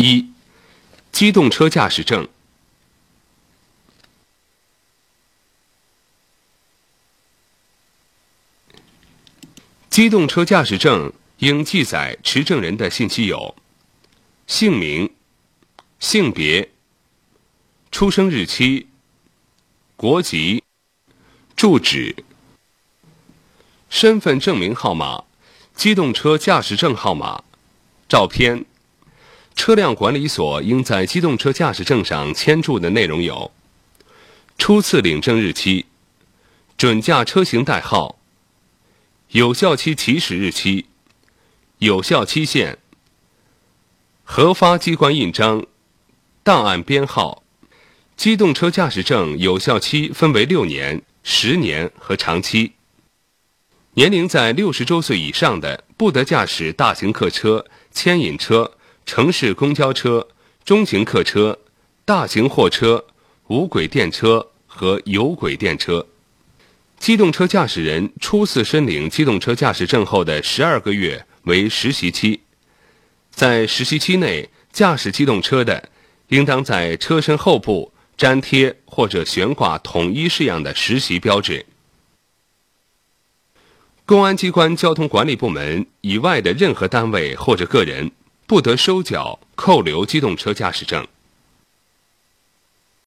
一、机动车驾驶证。机动车驾驶证应记载持证人的信息有：姓名、性别、出生日期、国籍、住址、身份证明号码、机动车驾驶证号码、照片。车辆管理所应在机动车驾驶证上签注的内容有：初次领证日期、准驾车型代号。有效期起始日期、有效期限、核发机关印章、档案编号。机动车驾驶证有效期分为六年、十年和长期。年龄在六十周岁以上的，不得驾驶大型客车、牵引车、城市公交车、中型客车、大型货车、无轨电车和有轨电车。机动车驾驶人初次申领机动车驾驶证后的十二个月为实习期，在实习期内驾驶机动车的，应当在车身后部粘贴或者悬挂统一式样的实习标志。公安机关交通管理部门以外的任何单位或者个人，不得收缴、扣留机动车驾驶证。